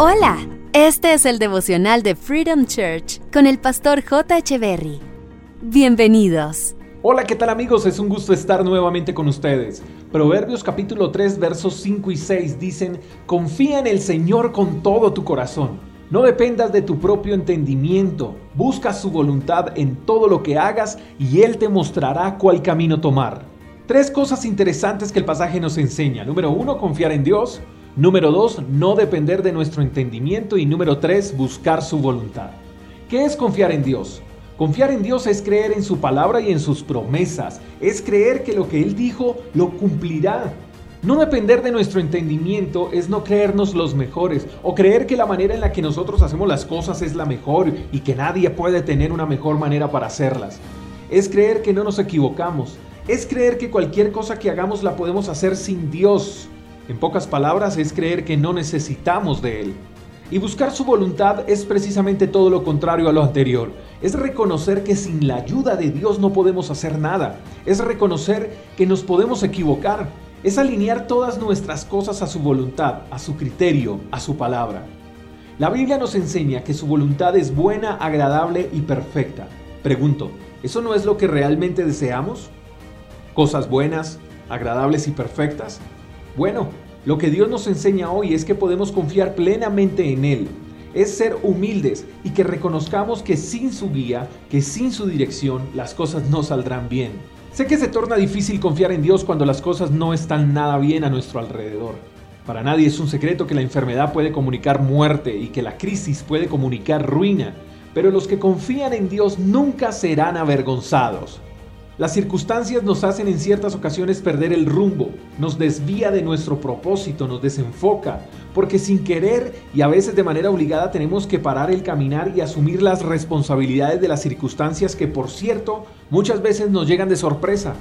Hola, este es el devocional de Freedom Church con el pastor J. Berry. Bienvenidos. Hola, ¿qué tal amigos? Es un gusto estar nuevamente con ustedes. Proverbios capítulo 3 versos 5 y 6 dicen, confía en el Señor con todo tu corazón. No dependas de tu propio entendimiento, busca su voluntad en todo lo que hagas y Él te mostrará cuál camino tomar. Tres cosas interesantes que el pasaje nos enseña. Número uno, confiar en Dios. Número dos, no depender de nuestro entendimiento. Y número tres, buscar su voluntad. ¿Qué es confiar en Dios? Confiar en Dios es creer en su palabra y en sus promesas. Es creer que lo que Él dijo lo cumplirá. No depender de nuestro entendimiento es no creernos los mejores o creer que la manera en la que nosotros hacemos las cosas es la mejor y que nadie puede tener una mejor manera para hacerlas. Es creer que no nos equivocamos. Es creer que cualquier cosa que hagamos la podemos hacer sin Dios. En pocas palabras, es creer que no necesitamos de Él. Y buscar su voluntad es precisamente todo lo contrario a lo anterior. Es reconocer que sin la ayuda de Dios no podemos hacer nada. Es reconocer que nos podemos equivocar es alinear todas nuestras cosas a su voluntad, a su criterio, a su palabra. La Biblia nos enseña que su voluntad es buena, agradable y perfecta. Pregunto, ¿eso no es lo que realmente deseamos? ¿Cosas buenas, agradables y perfectas? Bueno, lo que Dios nos enseña hoy es que podemos confiar plenamente en Él. Es ser humildes y que reconozcamos que sin su guía, que sin su dirección, las cosas no saldrán bien. Sé que se torna difícil confiar en Dios cuando las cosas no están nada bien a nuestro alrededor. Para nadie es un secreto que la enfermedad puede comunicar muerte y que la crisis puede comunicar ruina, pero los que confían en Dios nunca serán avergonzados. Las circunstancias nos hacen en ciertas ocasiones perder el rumbo, nos desvía de nuestro propósito, nos desenfoca, porque sin querer y a veces de manera obligada tenemos que parar el caminar y asumir las responsabilidades de las circunstancias que por cierto muchas veces nos llegan de sorpresa.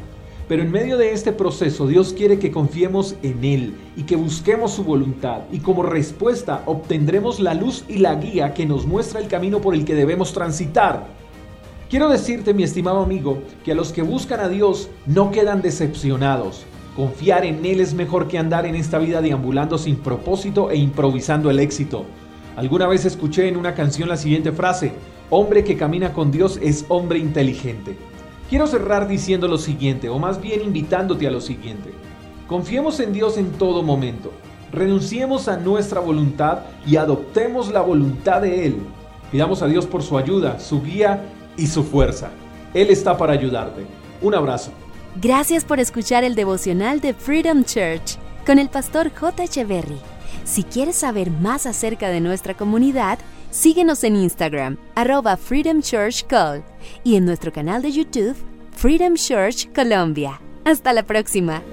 Pero en medio de este proceso Dios quiere que confiemos en Él y que busquemos su voluntad y como respuesta obtendremos la luz y la guía que nos muestra el camino por el que debemos transitar. Quiero decirte, mi estimado amigo, que a los que buscan a Dios no quedan decepcionados. Confiar en Él es mejor que andar en esta vida deambulando sin propósito e improvisando el éxito. Alguna vez escuché en una canción la siguiente frase, hombre que camina con Dios es hombre inteligente. Quiero cerrar diciendo lo siguiente, o más bien invitándote a lo siguiente. Confiemos en Dios en todo momento. Renunciemos a nuestra voluntad y adoptemos la voluntad de Él. Pidamos a Dios por su ayuda, su guía y su fuerza. Él está para ayudarte. Un abrazo. Gracias por escuchar el devocional de Freedom Church con el pastor J. Echeverry. Si quieres saber más acerca de nuestra comunidad, síguenos en Instagram, arroba Freedom Church Call, y en nuestro canal de YouTube, Freedom Church Colombia. Hasta la próxima.